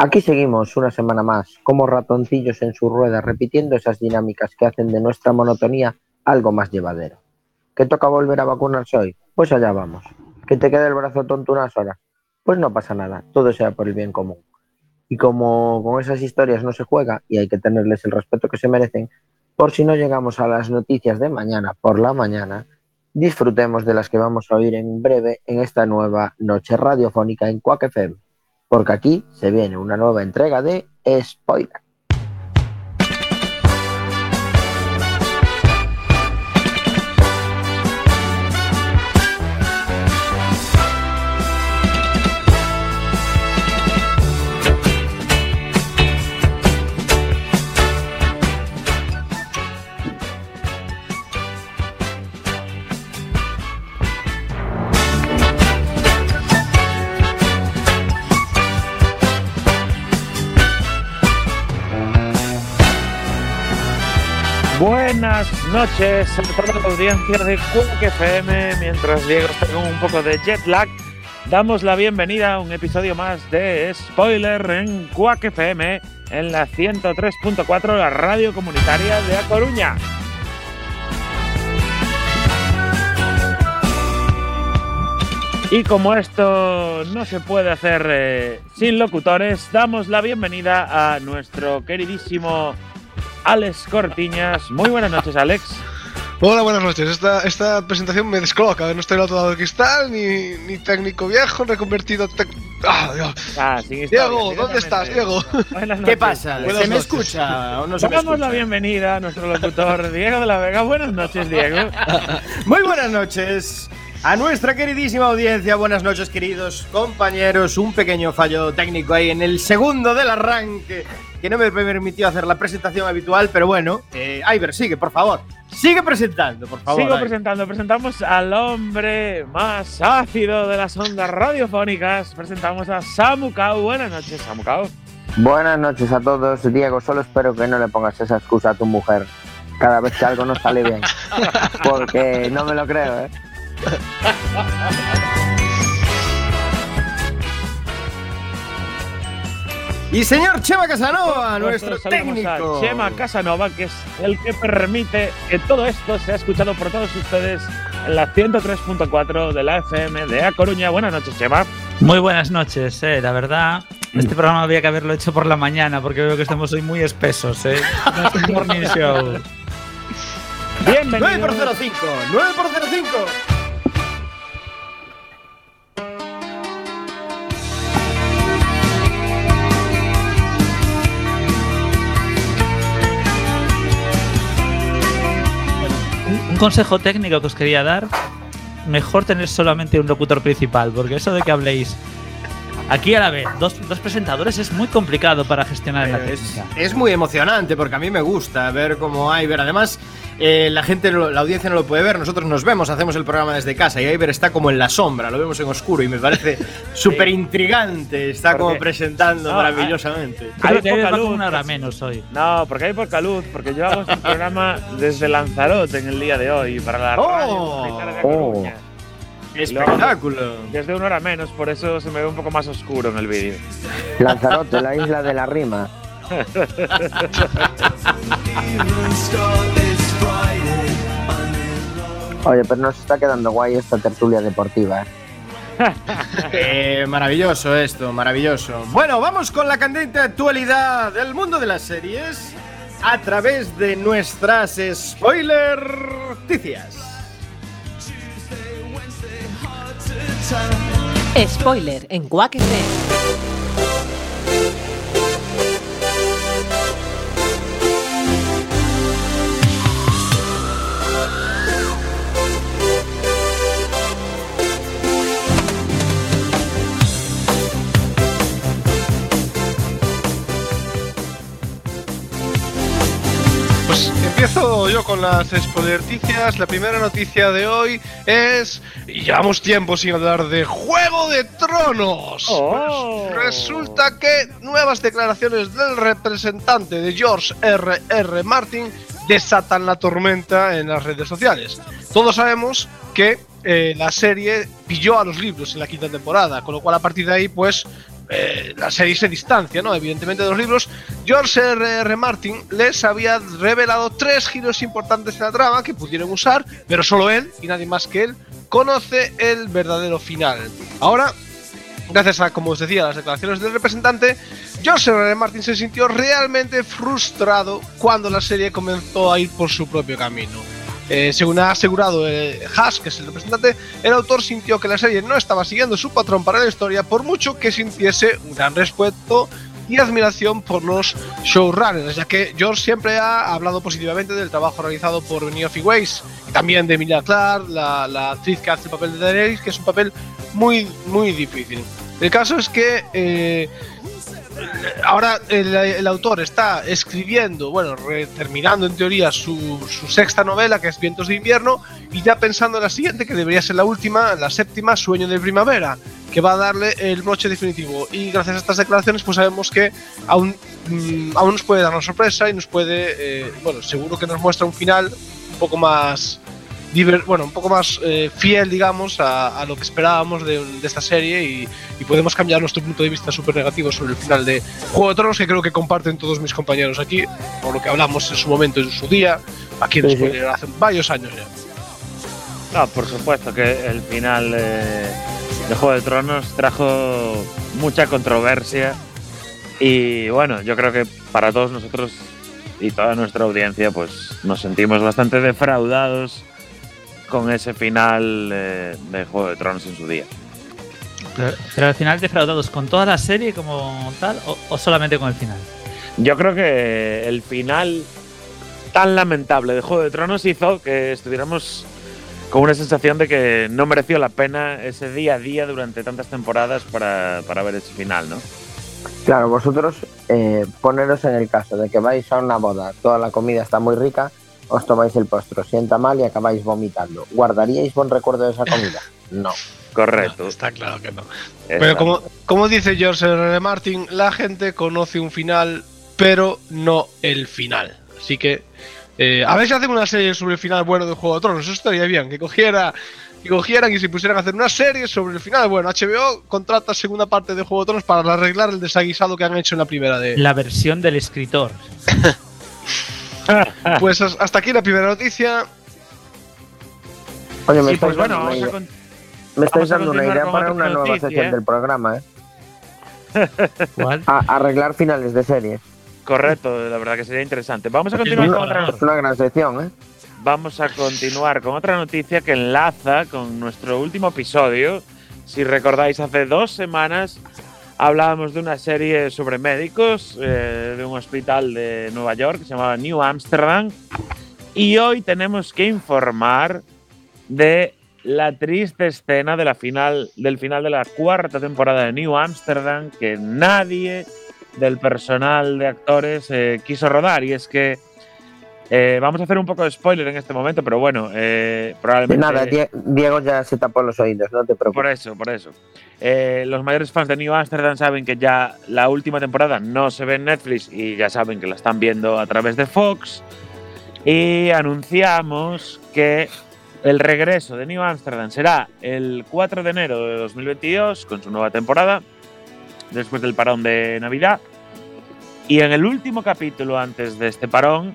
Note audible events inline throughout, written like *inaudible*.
Aquí seguimos una semana más, como ratoncillos en su rueda, repitiendo esas dinámicas que hacen de nuestra monotonía algo más llevadero. ¿Que toca volver a vacunarse hoy? Pues allá vamos. ¿Que te quede el brazo tonto unas horas? Pues no pasa nada, todo sea por el bien común. Y como con esas historias no se juega y hay que tenerles el respeto que se merecen, por si no llegamos a las noticias de mañana por la mañana, disfrutemos de las que vamos a oír en breve en esta nueva noche radiofónica en Quack FM porque aquí se viene una nueva entrega de Spoiler. Noches a toda la audiencia de Quack FM. Mientras Diego está con un poco de jet lag, damos la bienvenida a un episodio más de Spoiler en Quack FM en la 103.4, la radio comunitaria de A Coruña. Y como esto no se puede hacer eh, sin locutores, damos la bienvenida a nuestro queridísimo Alex Cortiñas. Muy buenas noches, Alex. Hola, buenas noches. Esta, esta presentación me descoloca. No estoy al otro lado del cristal, ni, ni técnico viejo, reconvertido. Tec... ¡Ah, Dios! Ah, historia, Diego, ¿dónde estás, Diego? *laughs* Buenas ¿Qué pasa? ¿Se me escucha o no se me Damos escucha? la bienvenida a nuestro locutor Diego de la Vega. Buenas noches, Diego. *laughs* Muy buenas noches a nuestra queridísima audiencia. Buenas noches, queridos compañeros. Un pequeño fallo técnico ahí en el segundo del arranque que no me permitió hacer la presentación habitual, pero bueno, eh, Iber, sigue, por favor. Sigue presentando, por favor. Sigo Iber. presentando. Presentamos al hombre más ácido de las ondas radiofónicas. Presentamos a Samu Kao. Buenas noches, Samu Kao. Buenas noches a todos. Diego, solo espero que no le pongas esa excusa a tu mujer cada vez que algo no sale bien. *laughs* Porque no me lo creo, ¿eh? *laughs* Y señor Chema Casanova, nuestro técnico. Chema Casanova, que es el que permite que todo esto sea escuchado por todos ustedes en la 103.4 de la FM de A Coruña. Buenas noches, Chema. Muy buenas noches, eh. La verdad, este programa había que haberlo hecho por la mañana porque veo que estamos hoy muy espesos, eh. No es un morning show. Bienvenido. 9 por 05, 9 por 05. Consejo técnico que os quería dar: mejor tener solamente un locutor principal, porque eso de que habléis aquí a la vez, dos, dos presentadores, es muy complicado para gestionar la Es, técnica. es muy emocionante porque a mí me gusta ver cómo Iber, además, eh, la gente, la audiencia no lo puede ver, nosotros nos vemos, hacemos el programa desde casa y Iber está como en la sombra, lo vemos en oscuro y me parece *laughs* súper intrigante, está como Porque- presentando No, maravillosamente. Hay que poca luz, una hora menos hoy. No, porque hay poca luz, porque yo hago este programa desde Lanzarote en el día de hoy para la Oh. radio comunitaria de A Oh. ¡Espectáculo! Desde una hora menos, por eso se me ve un poco más oscuro en el vídeo. Lanzarote, la isla de la rima. Oye, pero nos está quedando guay esta tertulia deportiva, ¿eh? *laughs* Eh, maravilloso esto, maravilloso. Bueno, vamos con la candente actualidad del mundo de las series a través de nuestras spoiler noticias. Spoiler en Quack yo con las spoilerticias. La primera noticia de hoy es. y Llevamos tiempo sin hablar de Juego de Tronos. Oh. Resulta que nuevas declaraciones del representante de George R. R. Martin desatan la tormenta en las redes sociales. Todos sabemos que eh, la serie pilló a los libros en la quinta temporada, con lo cual a partir de ahí, pues eh, la serie se distancia, ¿no? Evidentemente de los libros, George R. R. Martin les había revelado tres giros importantes en la trama que pudieron usar, pero solo él y nadie más que él conoce el verdadero final. Ahora, gracias a, como os decía, las declaraciones del representante, George R. R. Martin se sintió realmente frustrado cuando la serie comenzó a ir por su propio camino. Eh, según ha asegurado eh, que es el representante, el autor sintió que la serie no estaba siguiendo su patrón para la historia, por mucho que sintiese un gran respeto y admiración por los showrunners, ya que George siempre ha hablado positivamente del trabajo realizado por Neofi Weiss y también de Emilia Clarke, la, la actriz que hace el papel de Daenerys, que es un papel muy, muy difícil. El caso es que eh, ahora el, autor está escribiendo, bueno, terminando en teoría su, sexta novela, que es Vientos de Invierno, y ya pensando en la siguiente, que debería ser la última, la séptima, Sueño de Primavera, que va a darle el broche definitivo. Y gracias a estas declaraciones, pues sabemos que aún, mm, nos puede dar una sorpresa y nos puede, eh, bueno, seguro que nos muestra un final un poco más diver- bueno, un poco más eh, fiel, digamos, a, a lo que esperábamos de, de esta serie y, y podemos cambiar nuestro punto de vista súper negativo sobre el final de Juego de Tronos, que creo que comparten todos mis compañeros aquí, por lo que hablamos en su momento, en su día, aquí en Sí, sí. Hace varios años ya. No, por supuesto que el final eh, de Juego de Tronos trajo mucha controversia y bueno, yo creo que para todos nosotros y toda nuestra audiencia pues nos sentimos bastante defraudados con ese final eh, de Juego de Tronos en su día. Pero, pero al final defraudados con toda la serie como tal o, o solamente con el final. Yo creo que el final tan lamentable de Juego de Tronos hizo que estuviéramos con una sensación de que no mereció la pena ese día a día durante tantas temporadas para, para ver ese final, ¿no? Claro, vosotros eh, poneros en el caso de que vais a una boda, toda la comida está muy rica, os tomáis el postre, os sienta mal y acabáis vomitando. ¿Guardaríais buen recuerdo de esa comida? *laughs* No. Correcto. No, está claro que no. Exacto. Pero como, como dice George R. R. Martin, la gente conoce un final, pero no el final. Así que, eh, a ver si hacen una serie sobre el final bueno de Juego de Tronos. Eso estaría bien, que cogiera. Que cogieran y se pusieran a hacer una serie sobre el final. Bueno, HBO contrata segunda parte de Juego de Tronos para arreglar el desaguisado que han hecho en la primera de. La versión del escritor. *laughs* *laughs* Pues as- hasta aquí la primera noticia. Oye, me Sí, estáis pues bueno, dando una idea, con- me estáis vamos a dando una continuar idea con para una nueva noticia, sección ¿eh? del programa, ¿eh? *laughs* ¿Cuál? A- arreglar finales de series. correcto, la verdad que sería interesante. Vamos a continuar no, con otra no. Es una gran sección, ¿eh? Vamos a continuar con otra noticia que enlaza con nuestro último episodio. Si recordáis, hace dos semanas hablábamos de una serie sobre médicos eh, de un hospital de Nueva York que se llamaba New Amsterdam. Y hoy tenemos que informar de la triste escena de la final, del final de la cuarta temporada de New Amsterdam que nadie del personal de actores eh, quiso rodar. Y es que eh, vamos a hacer un poco de spoiler en este momento, pero bueno, eh, probablemente. Nada, Die- Diego ya se tapó los oídos, no te Por preocupes. eso, por eso. Eh, los mayores fans de New Amsterdam saben que ya la última temporada no se ve en Netflix y ya saben que la están viendo a través de Fox. Y anunciamos que el regreso de New Amsterdam será el 4 de enero de 2022 con su nueva temporada, después del parón de Navidad. Y en el último capítulo antes de este parón,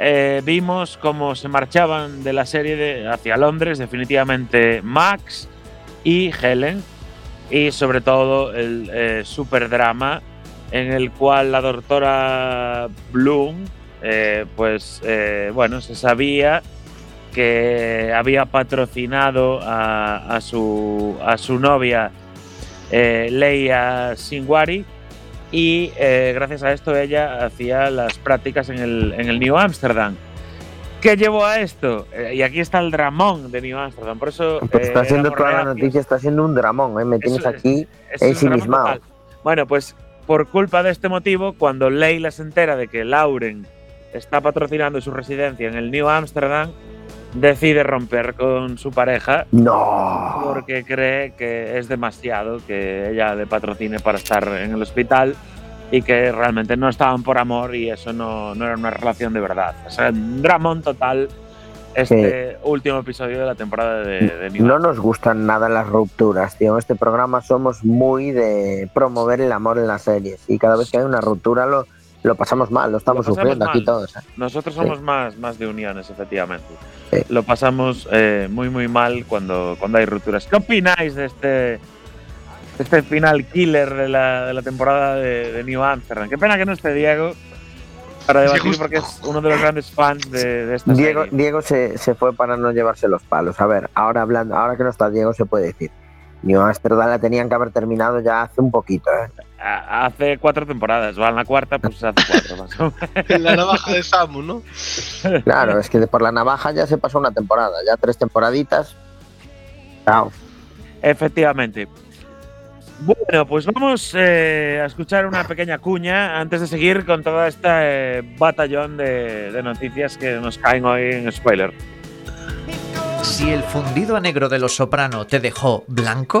eh, vimos cómo se marchaban de la serie hacia Londres definitivamente Max y Helen y sobre todo el eh, super drama en el cual la doctora Bloom eh, pues eh, bueno se sabía que había patrocinado a, su, a su novia Leia Singwari y eh, gracias a esto ella hacía las prácticas en el, en el New Amsterdam. ¿Qué llevó a esto? Eh, y aquí está el dramón de New Amsterdam. Por eso. Eh, está éramos toda la reacios. noticia, está siendo un dramón, ¿eh? Me tienes Eso aquí ensimismado. Bueno, pues por culpa de este motivo, cuando Leila se entera de que Lauren está patrocinando su residencia en el New Amsterdam, decide romper con su pareja No. porque cree que es demasiado que ella le patrocine para estar en el hospital y que realmente no estaban por amor y eso no, no era una relación de verdad. O sea, un dramón total este último episodio de la temporada de, de New No nos gustan nada las rupturas, tío. En este programa somos muy de promover el amor en las series. Y cada vez que hay una ruptura lo, lo pasamos mal, lo estamos Lo sufriendo aquí todos. ¿eh? Nosotros somos más, más de uniones, efectivamente. Sí. Lo pasamos eh, muy, muy mal cuando, cuando hay rupturas. ¿Qué opináis de este, de este final killer de la, de la temporada de, de New Amsterdam? Qué pena que no esté Diego para debatir porque es uno de los grandes fans de, de esta Diego, serie. Diego se, se fue para no llevarse los palos. A ver, ahora hablando, ahora que no está Diego se puede decir. New Amsterdam la tenían que haber terminado ya hace un poquito. ¿eh? Hace cuatro temporadas, va en la cuarta, pues hace cuatro más o *laughs* menos. La navaja de Samu, ¿no? Claro, es que por la navaja ya se pasó una temporada, ya tres temporaditas. Chao. Efectivamente. Bueno, pues vamos eh, a escuchar una pequeña cuña antes de seguir con toda esta eh, batallón de, de noticias que nos caen hoy en spoiler. Si el fundido a negro de los soprano te dejó blanco,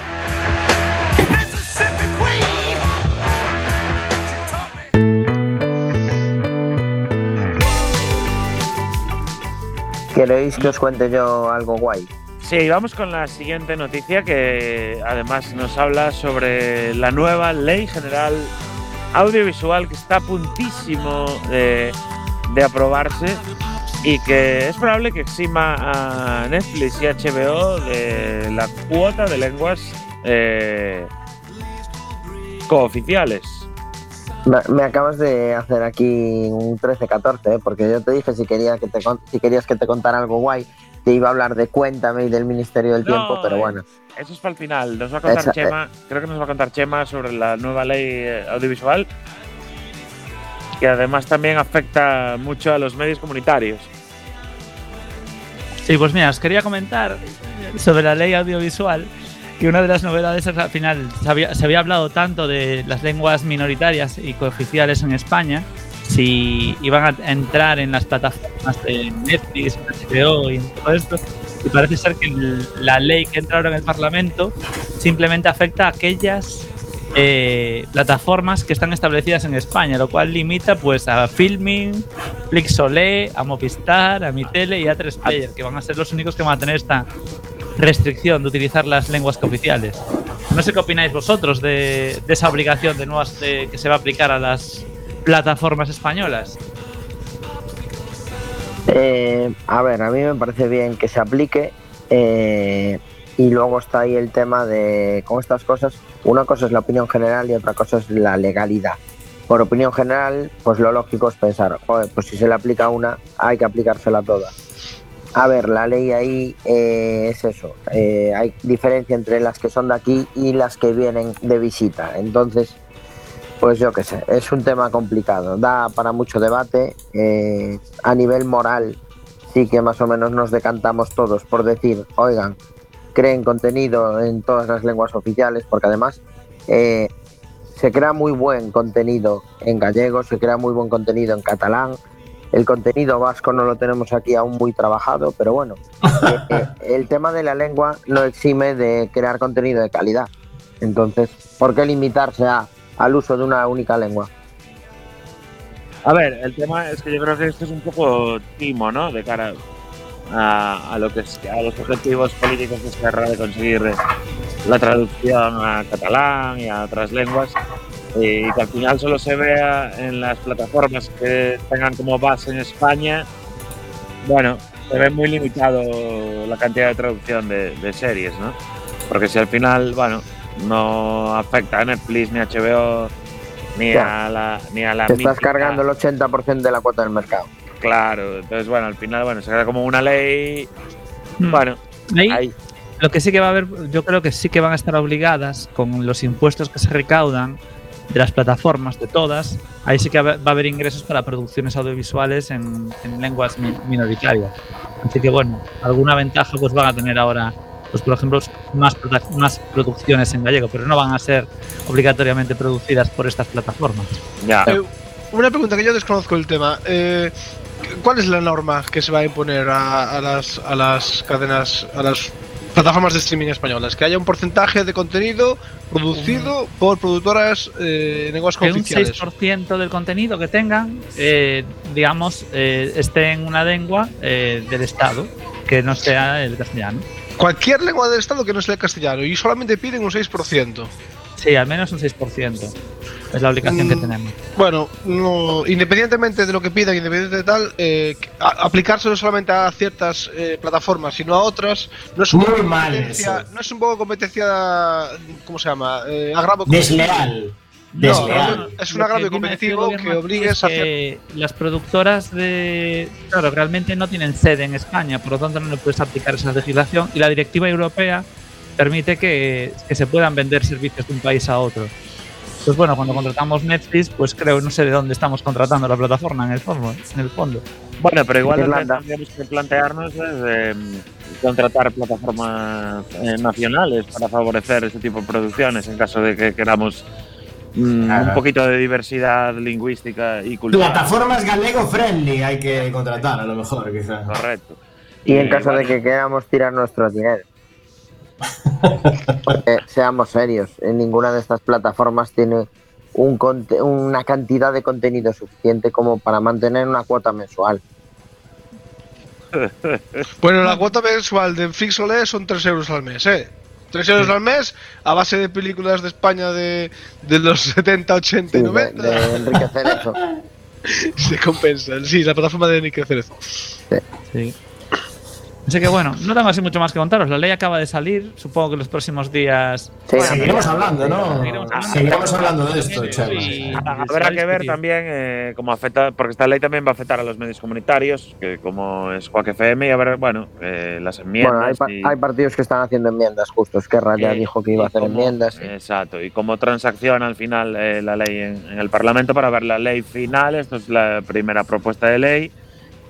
¿Queréis que os cuente yo algo guay? Sí, vamos con la siguiente noticia que además nos habla sobre la nueva ley general audiovisual que está a puntísimo de, de aprobarse y que es probable que exima a Netflix y HBO de la cuota de lenguas eh, cooficiales. Me, acabas de hacer aquí un 13-14, ¿eh? porque yo te dije si, quería que te, si querías que te contara algo guay, te iba a hablar de Cuéntame y del Ministerio del No, Tiempo, pero eh, bueno. Eso es para el final. Nos va a contar Esa- Chema, creo que nos va a contar Chema sobre la nueva ley eh, audiovisual, que además también afecta mucho a los medios comunitarios. Sí, pues mira, os quería comentar sobre la ley audiovisual que una de las novedades es que al final. Se había, se había hablado tanto de las lenguas minoritarias y cooficiales en España, si iban a entrar en las plataformas de Netflix, HBO y todo esto, y parece ser que la ley que entra ahora en el Parlamento simplemente afecta a aquellas eh, plataformas que están establecidas en España, lo cual limita pues a Filming, Flixolé, a Movistar, a Mitele y a 3 Player, que van a ser los únicos que van a tener esta restricción de utilizar las lenguas cooficiales. No sé qué opináis vosotros de, de esa obligación de nuevas de- que se va a aplicar a las plataformas españolas. Eh, a ver, a mí me parece bien que se aplique eh, y luego está ahí el tema de con estas cosas, una cosa es la opinión general y otra cosa es la legalidad. Por opinión general, pues lo lógico es pensar, joder, pues si se le aplica una, hay que aplicársela a todas. A ver, la ley ahí eh, es eso, eh, hay diferencia entre las que son de aquí y las que vienen de visita. Entonces, pues yo qué sé, es un tema complicado, da para mucho debate. eh, a nivel moral, sí que más o menos nos decantamos todos por decir, oigan, creen contenido en todas las lenguas oficiales, porque además se crea muy buen contenido en gallego, se crea muy buen contenido en catalán. El contenido vasco no lo tenemos aquí aún muy trabajado, pero bueno, *laughs* eh, el tema de la lengua no exime de crear contenido de calidad. Entonces, ¿por qué limitarse a, al uso de una única lengua? A ver, el tema es que yo creo que esto es un poco timo, ¿no? De cara a, a lo que es, a los objetivos políticos de Esquerra de conseguir la traducción a catalán y a otras lenguas y que al final solo se vea en las plataformas que tengan como base en España. Bueno, se ve muy limitado la cantidad de traducción de, de series, ¿no? Porque si al final, bueno, no afecta a Netflix ni a HBO ni Ya. a la ni a la Te estás cargando el 80% de la cuota del mercado. Claro, entonces bueno, al final bueno, se queda como una ley. Hmm. Bueno, Ahí, ahí. Lo que sí que va a haber, yo creo que sí que van a estar obligadas con los impuestos que se recaudan de las plataformas, de todas. Ahí sí que va a haber ingresos para producciones audiovisuales en, en lenguas mi- minoritarias. Así que bueno, alguna ventaja pues van a tener ahora pues por ejemplo, más, produ- más producciones en gallego, pero no van a ser obligatoriamente producidas por estas plataformas. Ya. Eh, una pregunta que yo desconozco el tema. Eh, ¿Cuál es la norma que se va a imponer a, a las, a las cadenas, a las plataformas de streaming españolas? Que haya un porcentaje de contenido producido por productoras eh, en lenguas Que un cooficiales. 6% del contenido que tengan, eh, digamos, eh, esté en una lengua eh, del Estado, que no sea el castellano. Cualquier lengua del Estado que no sea el castellano y solamente piden un 6%. Sí, al menos un 6%. Es la obligación que Mm. tenemos. Bueno, no, independientemente de lo que pidan, independientemente de tal, eh, a- aplicárselo solamente a ciertas eh, plataformas, sino a otras, no es un Muy poco mal competencia, eso. no es un poco competencia, ¿cómo se llama? Eh. Desleal. No, Desleal. es un que agravio competitivo que aquí obligues es a hacer. que las productoras de. Claro, realmente no tienen sede en España, por lo tanto no le puedes aplicar esa legislación y la directiva europea permite que, que se puedan vender servicios de un país a otro. Pues bueno, cuando contratamos Netflix, pues creo, no sé de dónde estamos contratando la plataforma en el fondo. En el fondo. Bueno, pero igual lo que tendríamos que plantearnos es eh, contratar plataformas eh, nacionales para favorecer ese tipo de producciones en caso de que queramos mm, Claro. un poquito de diversidad lingüística y cultural. Plataformas galego friendly hay que contratar, a lo mejor, quizás. Correcto. Y en caso de que queramos tirar nuestro dinero. Porque, seamos serios, en ninguna de estas plataformas tiene un conte- una cantidad de contenido suficiente como para mantener una cuota mensual. Bueno, la cuota mensual de Flixolé son 3 euros al mes, ¿eh? 3 euros al mes a base de películas de España de, de los 70, 80 Sí, y de, 90. de enriquecer eso. *laughs* Se compensa. Sí, la plataforma de Enrique Cerezo. Sí. Así que bueno, no tengo así mucho más que contaros. La ley acaba de salir. Supongo que los próximos días. Sí, Seguiremos hablando, ¿no? Seguiremos hablando. Seguiremos hablando de esto, y- Habrá que ver también eh, cómo afecta, porque esta ley también va a afectar a los medios comunitarios, que como es Quack FM, y a ver, bueno, eh, las enmiendas. Bueno, hay, pa- y- hay partidos que están haciendo enmiendas justos. Que ya Eh, dijo que iba a hacer cómo- enmiendas. y- Exacto, y cómo transacciona al final eh, la ley en, en el Parlamento para ver la ley final. Esto es la primera propuesta de ley.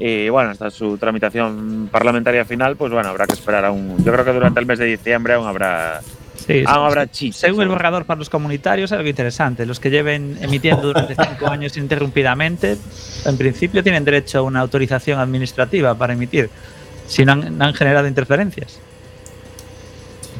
Y bueno, hasta su tramitación parlamentaria final, pues bueno, habrá que esperar aún. Yo creo que durante el mes de diciembre aún habrá, Sí, habrá chicha. Según el borrador para los comunitarios, algo interesante. Los que lleven emitiendo durante cinco *laughs* años interrumpidamente, en principio tienen derecho a una autorización administrativa para emitir, si no han, no han generado interferencias.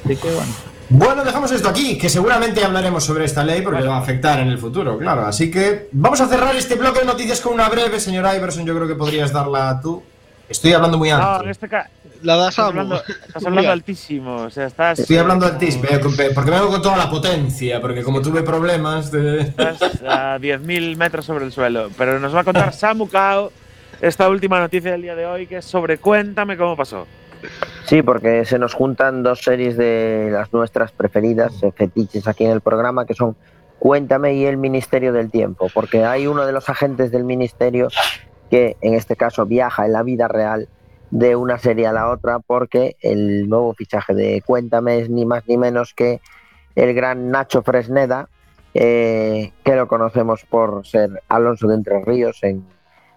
Así que bueno. Bueno, dejamos esto aquí, que seguramente hablaremos sobre esta ley porque le va a afectar en el futuro, claro. Así que vamos a cerrar este bloque de noticias con una breve, señor Iverson. Yo creo que podrías darla tú. Estoy hablando muy No, alto. en este ca- La das a hablando, estás hablando altísimo. O sea, estás. Estoy hablando altísimo, eh, porque vengo con toda la potencia, porque como tuve problemas de... Estás a 10.000 metros sobre el suelo. Pero nos va a contar Samu Kao esta última noticia del día de hoy, que es sobre Cuéntame cómo pasó. Sí, porque se nos juntan dos series de las nuestras preferidas, eh, fetiches aquí en el programa, que son Cuéntame y El Ministerio del Tiempo, porque hay uno de los agentes del Ministerio que en este caso viaja en la vida real de una serie a la otra, porque el nuevo fichaje de Cuéntame es ni más ni menos que el gran Nacho Fresneda, eh, que lo conocemos por ser Alonso de Entre Ríos en,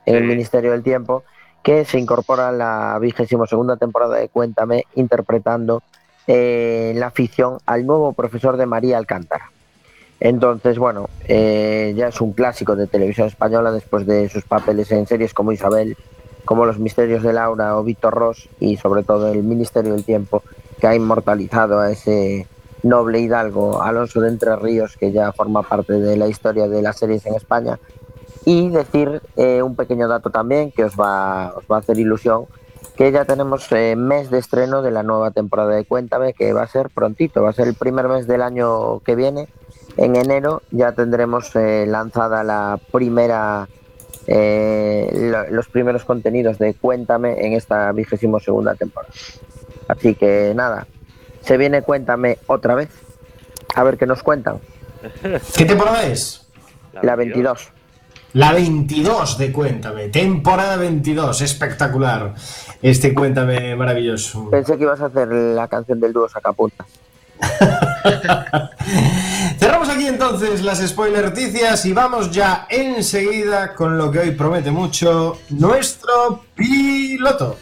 en el. Ministerio del Tiempo, que se incorpora a la vigésimo segunda temporada de Cuéntame, interpretando eh, la ficción al nuevo profesor de María Alcántara. Entonces, bueno, eh, ya es un clásico de televisión española después de sus papeles en series como Isabel, como Los Misterios de Laura o Víctor Ross y sobre todo el Ministerio del Tiempo, que ha inmortalizado a ese noble hidalgo Alonso de Entre Ríos, que ya forma parte de la historia de las series en España. Y decir eh, un pequeño dato también que os va, os va a hacer ilusión, que ya tenemos eh, mes de estreno de la nueva temporada de Cuéntame, que va a ser prontito, va a ser el primer mes del año que viene. En enero ya tendremos eh, lanzada la primera, eh, lo- los primeros contenidos de Cuéntame en esta vigésimo segunda temporada. Así que nada, se viene Cuéntame otra vez. A ver qué nos cuentan. ¿Qué temporada es? La 22. La 22 de Cuéntame, temporada 22, espectacular. Este Cuéntame maravilloso. Pensé que ibas a hacer la canción del dúo Sacapuntas. *laughs* Cerramos aquí entonces las spoiler noticias y vamos ya enseguida con lo que hoy promete mucho, nuestro piloto.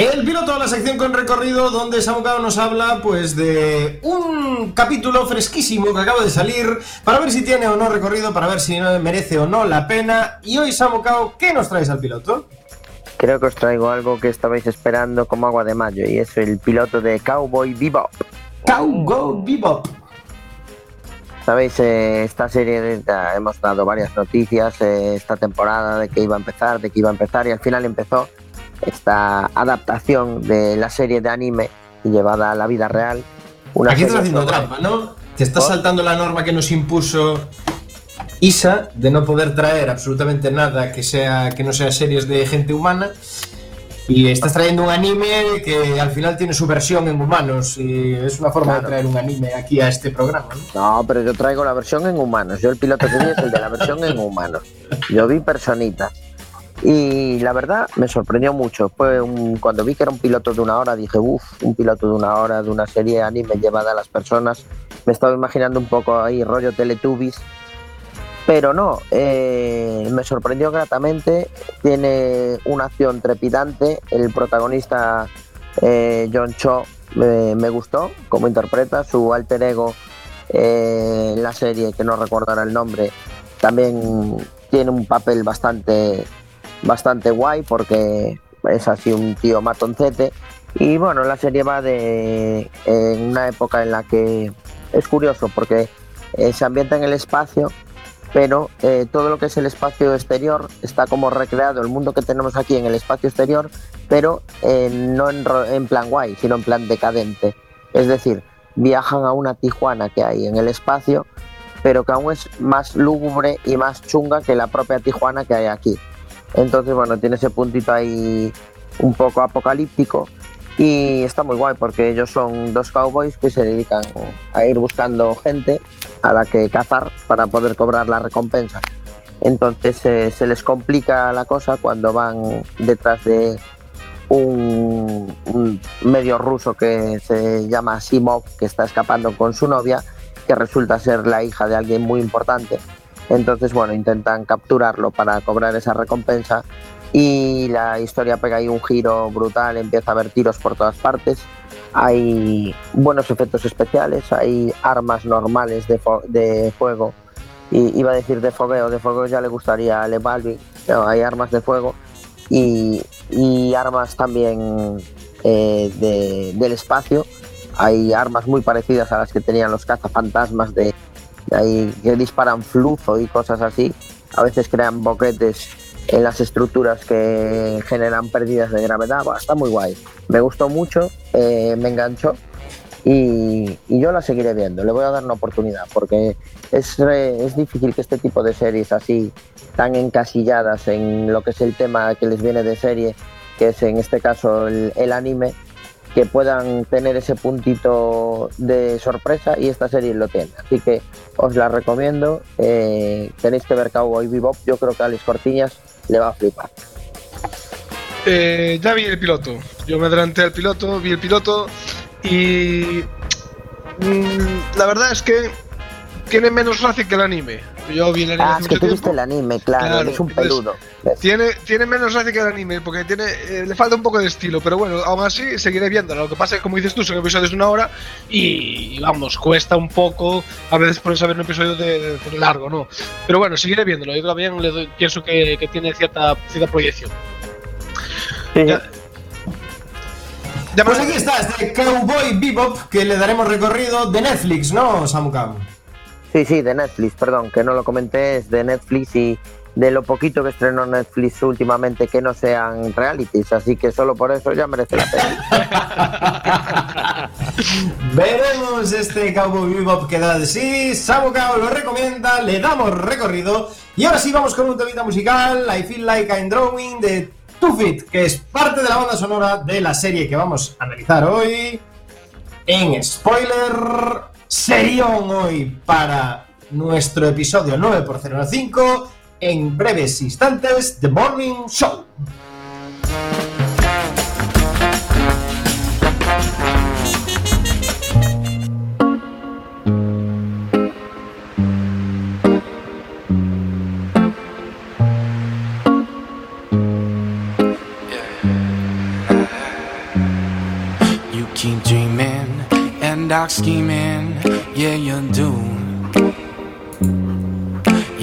La sección con recorrido donde Samucao nos habla pues de un capítulo fresquísimo que acaba de salir para ver si tiene o no recorrido, para ver si merece o no la pena. Y hoy Samucao, ¿qué nos traes al piloto? Creo que os traigo algo que estabais esperando como agua de mayo y es el piloto de Cowboy Bebop. Cowboy Bebop. Sabéis, eh, esta serie de- hemos dado varias noticias eh, esta temporada de que iba a empezar, de que iba a empezar y al final empezó esta adaptación de la serie de anime llevada a la vida real. Una Aquí estás haciendo trampa, ¿no? Te estás ¿Por? saltando la norma que nos impuso Isa de no poder traer absolutamente nada que sea que no sea series de gente humana. Y estás trayendo un anime que al final tiene su versión en humanos. Y es una forma Claro. de traer un anime aquí a este programa. ¿no? No, pero yo traigo la versión en humanos. Yo el piloto que vi es el de la versión en humanos. Yo vi personitas. Y la verdad me sorprendió mucho. Fue un- cuando vi que era un piloto de una hora, dije, uff, un piloto de una hora de una serie anime llevada a las personas. Me estaba imaginando un poco ahí rollo Teletubbies. Pero no, eh, me sorprendió gratamente. Tiene una acción trepidante. El protagonista, eh, John Cho, me gustó como interpreta. Su alter ego eh, en la serie, que no recordará el nombre, también tiene un papel bastante, bastante guay porque es así un tío matoncete. Y bueno, la serie va de en una época en la que es curioso porque eh, se ambienta en el espacio, pero eh, todo lo que es el espacio exterior está como recreado el mundo que tenemos aquí en el espacio exterior, pero eh, no en, en plan guay, sino en plan decadente. Es decir, viajan a una Tijuana que hay en el espacio, pero que aún es más lúgubre y más chunga que la propia Tijuana que hay aquí. Entonces, bueno, tiene ese puntito ahí un poco apocalíptico y está muy guay porque ellos son dos cowboys que se dedican a ir buscando gente a la que cazar para poder cobrar la recompensa. Entonces eh, se les complica la cosa cuando van detrás de un, un medio ruso que se llama Simov, que está escapando con su novia, que resulta ser la hija de alguien muy importante. Entonces, bueno, intentan capturarlo para cobrar esa recompensa. Y la historia pega ahí un giro brutal, empieza a haber tiros por todas partes, hay buenos efectos especiales, hay armas normales de, de fuego, y iba a decir de fogueo, de fogueo ya le gustaría a Le hay armas de fuego y, armas también eh, de- del espacio, hay armas muy parecidas a las que tenían los cazafantasmas de ahí que disparan flujo y cosas así, a veces crean boquetes en las estructuras que generan pérdidas de gravedad. Está muy guay. Me gustó mucho, eh, me enganchó y, y yo la seguiré viendo. Le voy a dar una oportunidad porque es, re- es difícil que este tipo de series así, tan encasilladas en lo que es el tema que les viene de serie, que es en este caso el, el anime, que puedan tener ese puntito de sorpresa y esta serie lo tiene. Así que os la recomiendo. Eh, tenéis que ver Cowboy Bebop. Yo creo que a Alex Cortiñas le va a flipar. Eh, ya vi el piloto. Yo me adelanté al piloto, vi el piloto y. mm, la verdad es que tiene menos gracia que el anime. Yo vi el anime Ah, es que tú viste el anime, claro, Claro, eres un peludo. Tiene, tiene menos gracia que el anime, porque tiene, eh, le falta un poco de estilo, pero bueno, aún así seguiré viéndolo. Lo que pasa es que, como dices tú, son episodios de una hora y, vamos, cuesta un poco a veces por saber un episodio de, de largo, ¿no? Pero bueno, seguiré viéndolo. Yo también le doy- pienso que, que tiene cierta, cierta proyección. Ya, ya Pues aquí está este Cowboy Bebop que le daremos recorrido de Netflix, ¿no, Samucao? Sí, sí, de Netflix, perdón, que no lo comenté, es de Netflix y de lo poquito que estrenó Netflix últimamente que no sean realities, así que solo por eso ya merece la pena. *laughs* Veremos este Cowboy Bebop que da de sí. Samucao lo recomienda, le damos recorrido. Y ahora sí vamos con un temita musical, I Feel Like I'm Drawing de Two Feet, que es parte de la banda sonora de la serie que vamos a analizar hoy. En spoiler, serión hoy para nuestro episodio 9x05. En breves instantes, The Morning Show. scheming,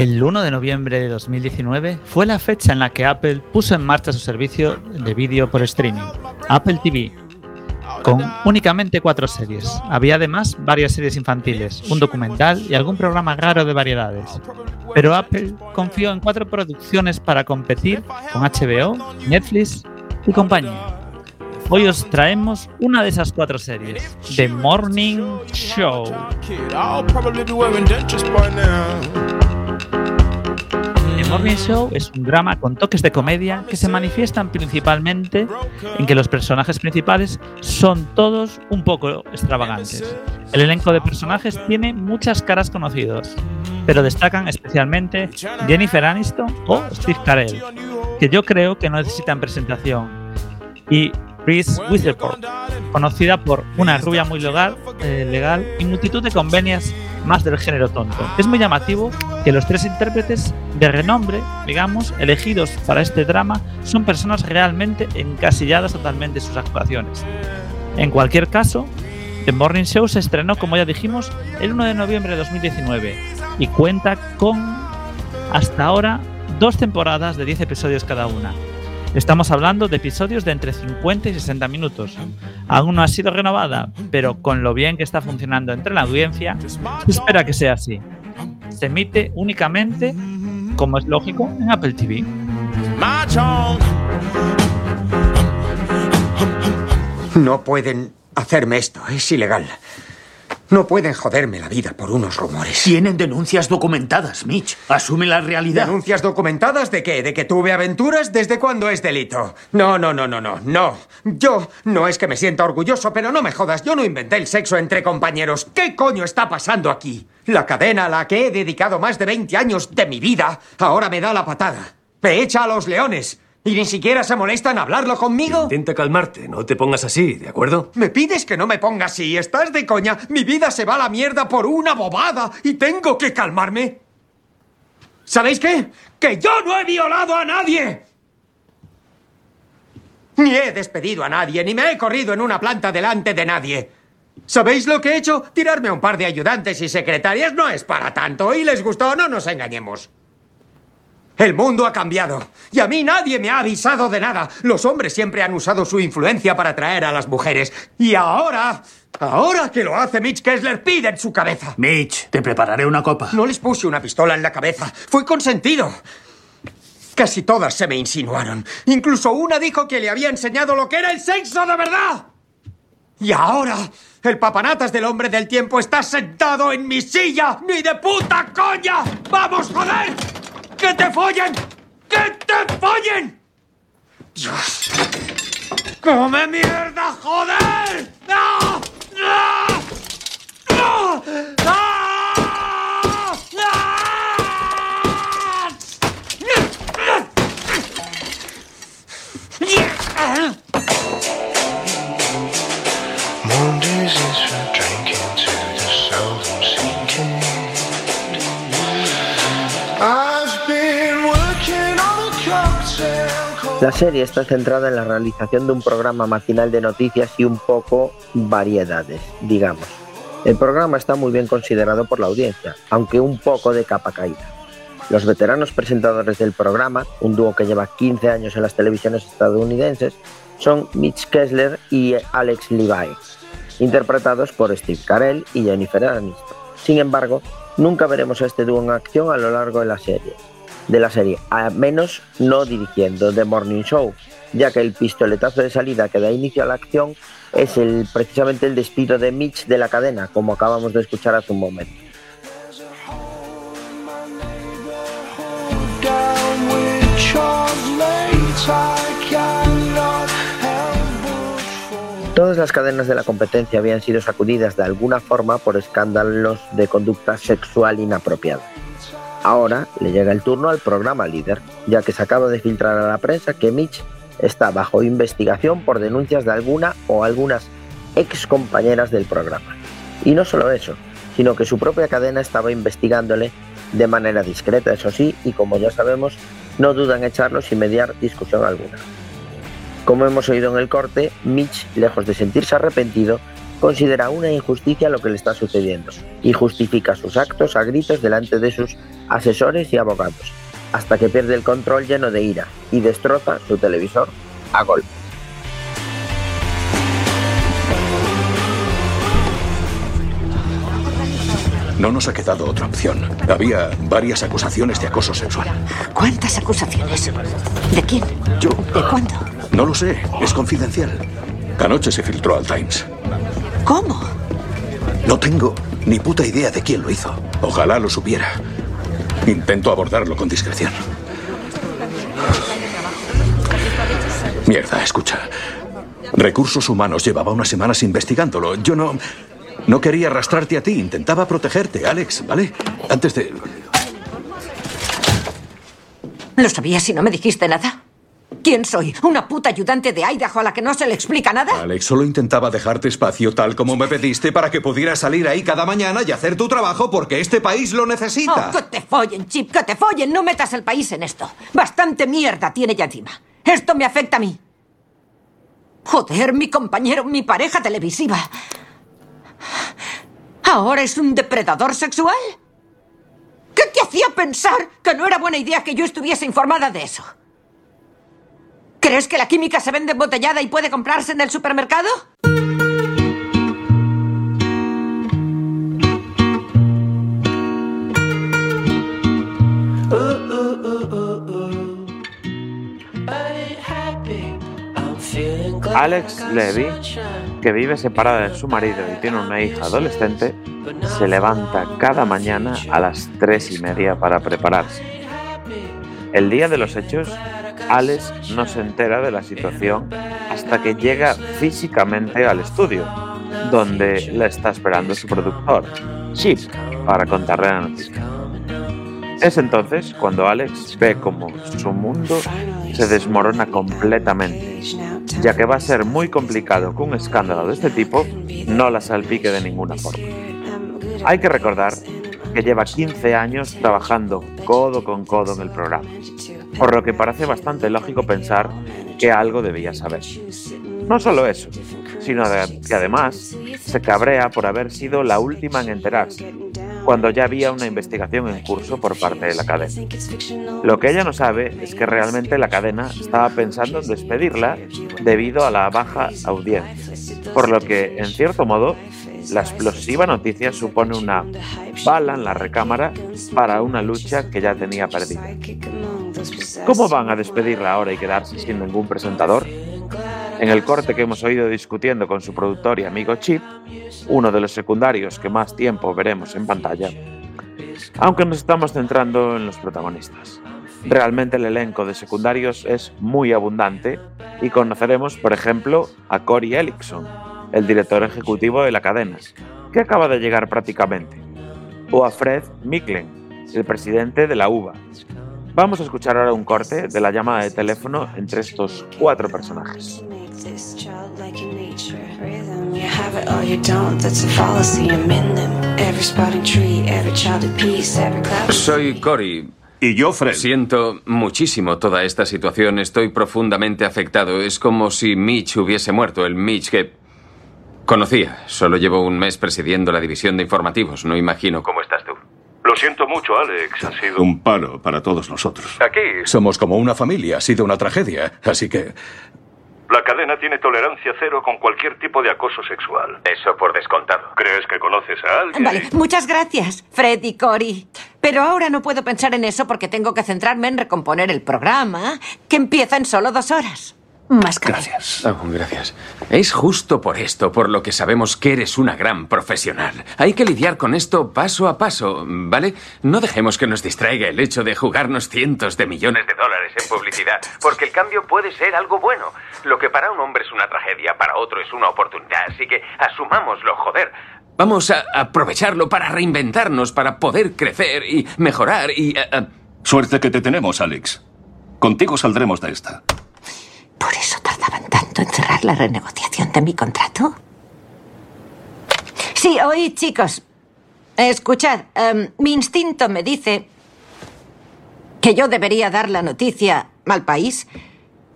El 1 de noviembre de 2019 fue la fecha en la que Apple puso en marcha su servicio de vídeo por streaming, Apple TV, con únicamente cuatro series. Había además varias series infantiles, un documental y algún programa raro de variedades. Pero Apple confió en cuatro producciones para competir con HBO, Netflix y compañía. Hoy os traemos una de esas cuatro series, The Morning Show. Morning Show es un drama con toques de comedia que se manifiestan principalmente en que los personajes principales son todos un poco extravagantes. El elenco de personajes tiene muchas caras conocidas, pero destacan especialmente Jennifer Aniston o Steve Carell, que yo creo que no necesitan presentación, y Reese Witherspoon, conocida por una rubia muy legal, eh, legal y multitud de convenias más del género tonto. Es muy llamativo que los tres intérpretes de renombre, digamos, elegidos para este drama, son personas realmente encasilladas totalmente en sus actuaciones. En cualquier caso, The Morning Show se estrenó, como ya dijimos, el 1 de noviembre de 2019 y cuenta con, hasta ahora, dos temporadas de 10 episodios cada una. Estamos hablando de episodios de entre 50 y 60 minutos. Aún no ha sido renovada, pero con lo bien que está funcionando entre la audiencia, espera que sea así. Se emite únicamente, como es lógico, en Apple TV. No pueden hacerme esto, es ilegal. No pueden joderme la vida por unos rumores. Tienen denuncias documentadas, Mitch. Asume la realidad. ¿Denuncias documentadas de qué? ¿De que tuve aventuras? ¿Desde cuándo es delito? No, no, no, no, no, no. Yo no es que me sienta orgulloso, pero no me jodas, yo no inventé el sexo entre compañeros. ¿Qué coño está pasando aquí? La cadena a la que he dedicado más de 20 años de mi vida ahora me da la patada. Me echa a los leones. ¿Y ni siquiera se molestan a hablarlo conmigo? Intenta calmarte, no te pongas así, ¿de acuerdo? ¿Me pides que no me ponga así? ¿Estás de coña? Mi vida se va a la mierda por una bobada y tengo que calmarme. ¿Sabéis qué? ¡Que yo no he violado a nadie! Ni he despedido a nadie, ni me he corrido en una planta delante de nadie. ¿Sabéis lo que he hecho? Tirarme a un par de ayudantes y secretarias no es para tanto. ¿Y les gustó? No nos engañemos. El mundo ha cambiado. Y a mí nadie me ha avisado de nada. Los hombres siempre han usado su influencia para atraer a las mujeres. Y ahora... Ahora que lo hace Mitch Kessler, pide en su cabeza. Mitch, te prepararé una copa. No les puse una pistola en la cabeza. Fue consentido. Casi todas se me insinuaron. Incluso una dijo que le había enseñado lo que era el sexo de verdad. Y ahora, el papanatas del hombre del tiempo está sentado en mi silla. ¡Ni de puta coña! ¡Vamos, joder! ¡Que te follen! ¡Que te follen! ¡Dios! ¡Come mierda, joder! ¡No! ¡No! ¡No! La serie está centrada en la realización de un programa matinal de noticias y un poco variedades, digamos. El programa está muy bien considerado por la audiencia, aunque un poco de capa caída. Los veteranos presentadores del programa, un dúo que lleva 15 años en las televisiones estadounidenses, son Mitch Kessler y Alex Levi, interpretados por Steve Carell y Jennifer Aniston. Sin embargo, nunca veremos a este dúo en acción a lo largo de la serie, de la serie, a menos no dirigiendo The Morning Show, ya que el pistoletazo de salida que da inicio a la acción es el, precisamente el despido de Mitch de la cadena, como acabamos de escuchar hace un momento. Todas las cadenas de la competencia habían sido sacudidas de alguna forma por escándalos de conducta sexual inapropiada. Ahora le llega el turno al programa líder, ya que se acaba de filtrar a la prensa que Mitch está bajo investigación por denuncias de alguna o algunas ex compañeras del programa. Y no solo eso, sino que su propia cadena estaba investigándole de manera discreta, eso sí, y como ya sabemos, no duda en echarlo sin mediar discusión alguna. Como hemos oído en el corte, Mitch, lejos de sentirse arrepentido, considera una injusticia lo que le está sucediendo y justifica sus actos a gritos delante de sus asesores y abogados, hasta que pierde el control lleno de ira y destroza su televisor a golpe. No nos ha quedado otra opción. Había varias acusaciones de acoso sexual. ¿Cuántas acusaciones? ¿De quién? Yo ¿De cuándo? no lo sé, es confidencial. Anoche se filtró al Times. ¿Cómo? No tengo ni puta idea de quién lo hizo. Ojalá lo supiera. Intento abordarlo con discreción. Mierda, escucha. Recursos Humanos llevaba unas semanas investigándolo. Yo no... No quería arrastrarte a ti, intentaba protegerte, Alex, ¿vale? Antes de... ¿Lo sabías y no me dijiste nada? ¿Quién soy? ¿Una puta ayudante de Idaho a la que no se le explica nada? Alex, solo intentaba dejarte espacio tal como me pediste para que pudieras salir ahí cada mañana y hacer tu trabajo porque este país lo necesita. Oh, que te follen, Chip, que te follen. No metas el país en esto. Bastante mierda tiene ya encima. Esto me afecta a mí. Joder, mi compañero, mi pareja televisiva. ¿Ahora es un depredador sexual? ¿Qué te hacía pensar que no era buena idea que yo estuviese informada de eso? ¿Crees que la química se vende embotellada y puede comprarse en el supermercado? Alex Levy, que vive separada de su marido y tiene una hija adolescente, se levanta cada mañana a las tres y media para prepararse. El día de los hechos, Alex no se entera de la situación hasta que llega físicamente al estudio, donde la está esperando su productor, Chip, para contarle la noticia. Es entonces cuando Alex ve como su mundo se desmorona completamente, ya que va a ser muy complicado que un escándalo de este tipo no la salpique de ninguna forma. Hay que recordar que lleva 15 años trabajando codo con codo en el programa, por lo que parece bastante lógico pensar que algo debía saber. No solo eso, sino que además se cabrea por haber sido la última en enterarse, cuando ya había una investigación en curso por parte de la cadena. Lo que ella no sabe es que realmente la cadena estaba pensando en despedirla debido a la baja audiencia, por lo que, en cierto modo, la explosiva noticia supone una bala en la recámara para una lucha que ya tenía perdida. ¿Cómo van a despedirla ahora y quedarse sin ningún presentador? En el corte que hemos oído discutiendo con su productor y amigo Chip, uno de los secundarios que más tiempo veremos en pantalla, aunque nos estamos centrando en los protagonistas. Realmente el elenco de secundarios es muy abundante y conoceremos, por ejemplo, a Corey Ellickson, el director ejecutivo de la cadena, que acaba de llegar prácticamente, o a Fred Miklen, el presidente de la UBA. Vamos a escuchar ahora un corte de la llamada de teléfono entre estos cuatro personajes. Soy Cory. Y yo, Fred. Siento muchísimo toda esta situación. Estoy profundamente afectado. Es como si Mitch hubiese muerto. El Mitch que conocía. Solo llevo un mes presidiendo la división de informativos. No imagino cómo estás tú. Lo siento mucho, Alex. Ha sido un palo para todos nosotros. Aquí. Somos como una familia, ha sido una tragedia, así que... La cadena tiene tolerancia cero con cualquier tipo de acoso sexual. Eso por descontado. ¿Crees que conoces a alguien? Vale, muchas gracias, Fred y Cory. Pero ahora no puedo pensar en eso porque tengo que centrarme en recomponer el programa, que empieza en solo dos horas. Más Gracias. Oh, gracias. Es justo por esto por lo que sabemos que eres una gran profesional. Hay que lidiar con esto paso a paso, ¿vale? No dejemos que nos distraiga el hecho de jugarnos cientos de millones de dólares en publicidad, porque el cambio puede ser algo bueno. Lo que para un hombre es una tragedia, para otro es una oportunidad, así que asumámoslo, joder. Vamos a aprovecharlo para reinventarnos, para poder crecer y mejorar y... eh, eh, Suerte que te tenemos, Alex. Contigo saldremos de esta. ¿Por eso tardaban tanto en cerrar la renegociación de mi contrato? Sí, oíd, chicos. Escuchad, em, mi instinto me dice que yo debería dar la noticia al país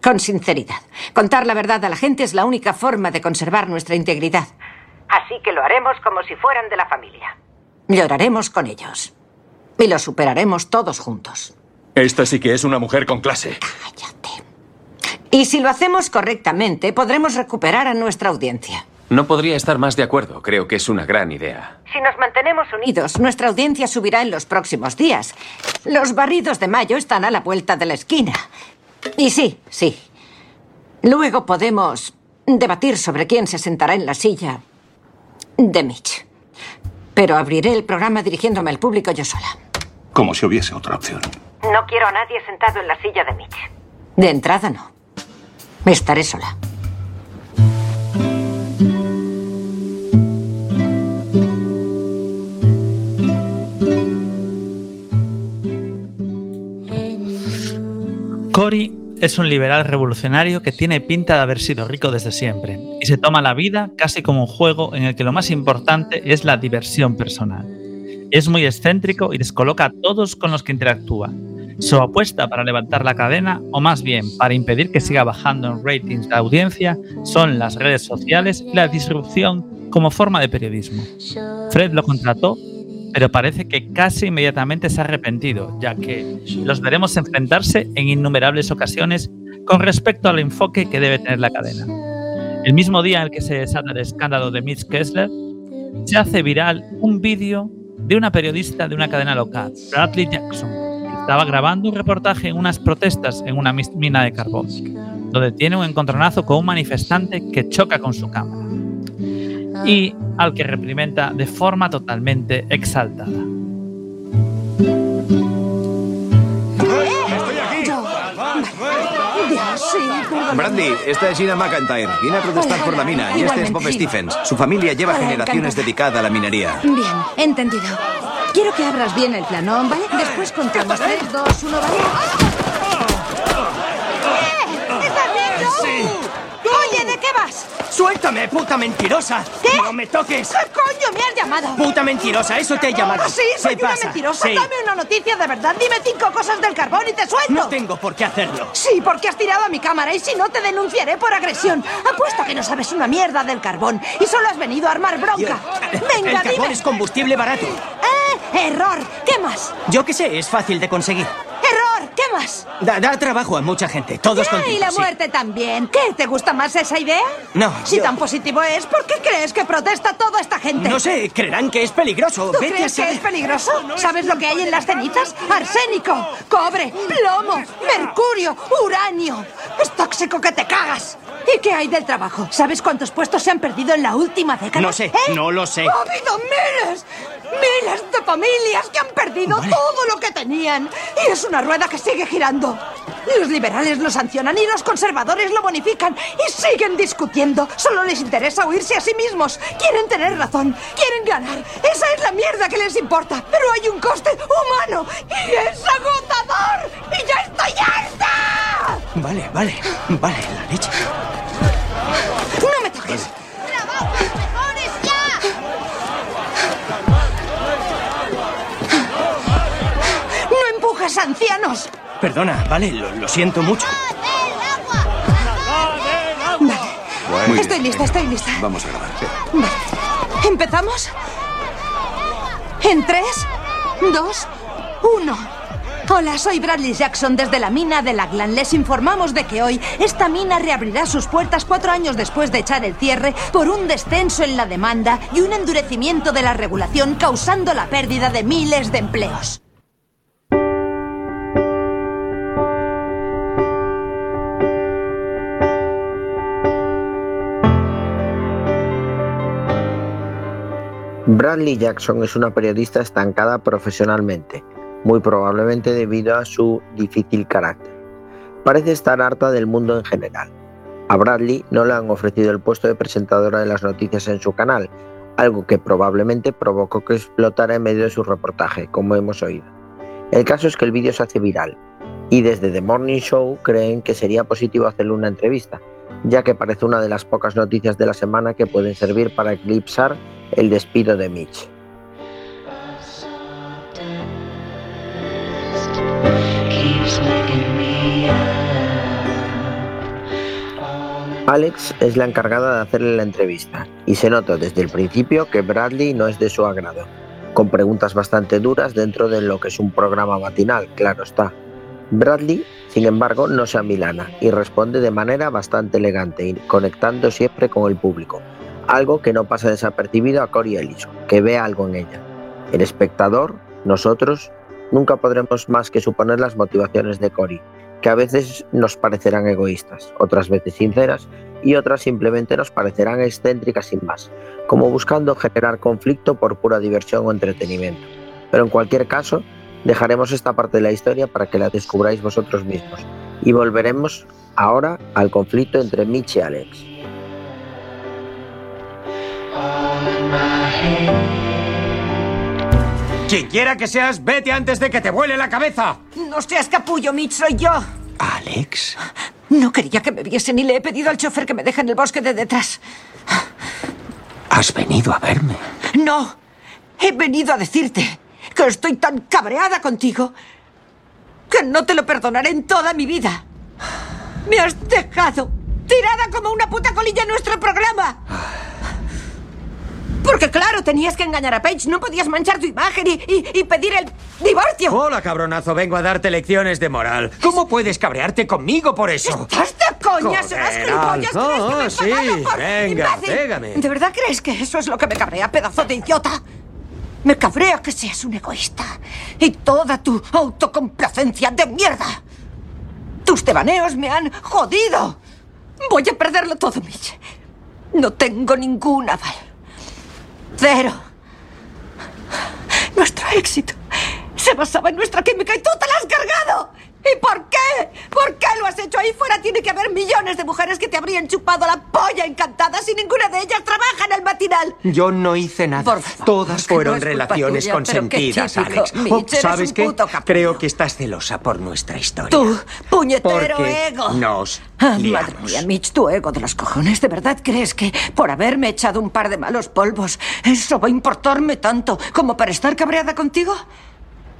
con sinceridad. Contar la verdad a la gente es la única forma de conservar nuestra integridad. Así que lo haremos como si fueran de la familia. Lloraremos con ellos. Y lo superaremos todos juntos. Esta sí que es una mujer con clase. Y si lo hacemos correctamente, podremos recuperar a nuestra audiencia. No podría estar más de acuerdo. Creo que es una gran idea. Si nos mantenemos unidos, nuestra audiencia subirá en los próximos días. Los barridos de mayo están a la vuelta de la esquina. Y sí, sí. Luego podemos debatir sobre quién se sentará en la silla de Mitch. Pero abriré el programa dirigiéndome al público yo sola. Como si hubiese otra opción. No quiero a nadie sentado en la silla de Mitch. De entrada no. Estaré sola. Cory es un liberal revolucionario que tiene pinta de haber sido rico desde siempre y se toma la vida casi como un juego en el que lo más importante es la diversión personal. Es muy excéntrico y descoloca a todos con los que interactúa. Su apuesta para levantar la cadena, o más bien para impedir que siga bajando en ratings de audiencia, son las redes sociales y la disrupción como forma de periodismo. Fred lo contrató, pero parece que casi inmediatamente se ha arrepentido, ya que los veremos enfrentarse en innumerables ocasiones con respecto al enfoque que debe tener la cadena. El mismo día en el que se desata el escándalo de Mitch Kessler, se hace viral un vídeo de una periodista de una cadena local, Bradley Jackson, estaba grabando un reportaje en unas protestas en una mina de carbón, donde tiene un encontronazo con un manifestante que choca con su cámara y al que reprimenda de forma totalmente exaltada. Bradley, esta es Gina McIntyre. Viene a protestar por la mina y este es Bob Stephens. Su familia lleva Hola, generaciones encantada. dedicada a la minería. Bien, entendido. Quiero que abras bien el planón, ¿vale? Después contamos. 3, 2, 1, ¿vale? ¿Estás bien, Joe? Oye, ¿de qué vas? ¡Suéltame, puta mentirosa! ¿Qué? ¡No me toques! ¿Qué coño me has llamado? ¡Puta mentirosa! ¡Eso te he llamado! ¿Ah, sí? ¿Soy ¿Qué una pasa? mentirosa? Sí. Dame una noticia de verdad. Dime cinco cosas del carbón y te suelto. No tengo por qué hacerlo. Sí, porque has tirado a mi cámara y si no te denunciaré por agresión. Apuesto que no sabes una mierda del carbón y solo has venido a armar bronca. Venga, El carbón dime. es combustible barato. ¡Eh! ¡Error! ¿Qué más? Yo qué sé, es fácil de conseguir. ¡Error! ¿Qué más? Da, da trabajo a mucha gente, todos Ya, contigo. y la sí. muerte también. ¿Qué? ¿Te gusta más esa idea? No, Si yo- tan positivo es, ¿por qué crees que protesta toda esta gente? No sé, creerán que es peligroso. ¿Tú Vete a crees que saber. es peligroso? ¿Sabes lo que hay en las cenizas? Arsénico, cobre, plomo, mercurio, uranio. Es tóxico que te cagas. ¿Y qué hay del trabajo? ¿Sabes cuántos puestos se han perdido en la última década? No sé, ¿Eh? no lo sé. Ha habido miles, miles de familias que han perdido todo lo que tenían. Y es una rueda que sigue girando. Los liberales lo sancionan y los conservadores lo bonifican. Y siguen discutiendo. Solo les interesa oírse a sí mismos. Quieren tener razón. Quieren ganar. Esa es la mierda que les importa. Pero hay un coste humano. Y es agotador. Y ya estoy harta. Vale, vale, vale, la leche. No me toques. No empujes, ancianos. Perdona, vale, lo, lo siento mucho. Vale. estoy lista, estoy lista. Vamos a grabar. Vale. ¿Empezamos? En tres, dos, uno. Hola, soy Bradley Jackson desde la mina de Laglan. Les informamos de que hoy esta mina reabrirá sus puertas cuatro años después de echar el cierre por un descenso en la demanda y un endurecimiento de la regulación causando la pérdida de miles de empleos. Bradley Jackson es una periodista estancada profesionalmente, muy probablemente debido a su difícil carácter. Parece estar harta del mundo en general. A Bradley no le han ofrecido el puesto de presentadora de las noticias en su canal, algo que probablemente provocó que explotara en medio de su reportaje, como hemos oído. El caso es que el vídeo se hace viral y desde The Morning Show creen que sería positivo hacerle una entrevista, ya que parece una de las pocas noticias de la semana que pueden servir para eclipsar el despido de Mitch. Alex es la encargada de hacerle la entrevista y se nota desde el principio que Bradley no es de su agrado, con preguntas bastante duras dentro de lo que es un programa matinal, claro está. Bradley, sin embargo, no se amilana y responde de manera bastante elegante conectando siempre con el público, algo que no pasa desapercibido a Corey Ellison, que ve algo en ella. El espectador, nosotros, nunca podremos más que suponer las motivaciones de Corey, que a veces nos parecerán egoístas, otras veces sinceras y otras simplemente nos parecerán excéntricas sin más, como buscando generar conflicto por pura diversión o entretenimiento. Pero en cualquier caso, dejaremos esta parte de la historia para que la descubráis vosotros mismos y volveremos ahora al conflicto entre Mitch y Alex. Quien quiera que seas, vete antes de que te vuele la cabeza. No seas capullo, Mitch, soy yo. ¿Alex? No quería que me viesen y le he pedido al chofer que me deje en el bosque de detrás. Has venido a verme. No, he venido a decirte que estoy tan cabreada contigo que no te lo perdonaré en toda mi vida. Me has dejado tirada como una puta colilla en nuestro programa. Porque claro, tenías que engañar a Paige, no podías manchar tu imagen y, y- y pedir el divorcio. Hola, cabronazo, vengo a darte lecciones de moral. ¿Cómo puedes cabrearte conmigo por eso? ¿Estás de coña? ¿Serás gilipollas? ¿Crees que me sí, enfadado por venga, imbécil? pégame. ¿De verdad crees que eso es lo que me cabrea, pedazo de idiota? Me cabrea que seas un egoísta. Y toda tu autocomplacencia de mierda. Tus devaneos me han jodido. Voy a perderlo todo, Mitch. No tengo ningún aval. Cero. Nuestro éxito se basaba en nuestra química y tú te la has cargado. ¿Y por qué? ¿Por qué lo has hecho ahí fuera? Tiene que haber millones de mujeres que te habrían chupado la polla encantada si ninguna de ellas trabaja en el matinal. Yo no hice nada. Por favor, Todas no fueron relaciones tuya, consentidas. Alex. Mitch, Oh, ¿Sabes qué? Creo que estás celosa por nuestra historia. Tú, puñetero Porque ego. nos Ah, madre mía, Mitch, tu ego de los cojones. ¿De verdad crees que por haberme echado un par de malos polvos, eso va a importarme tanto como para estar cabreada contigo?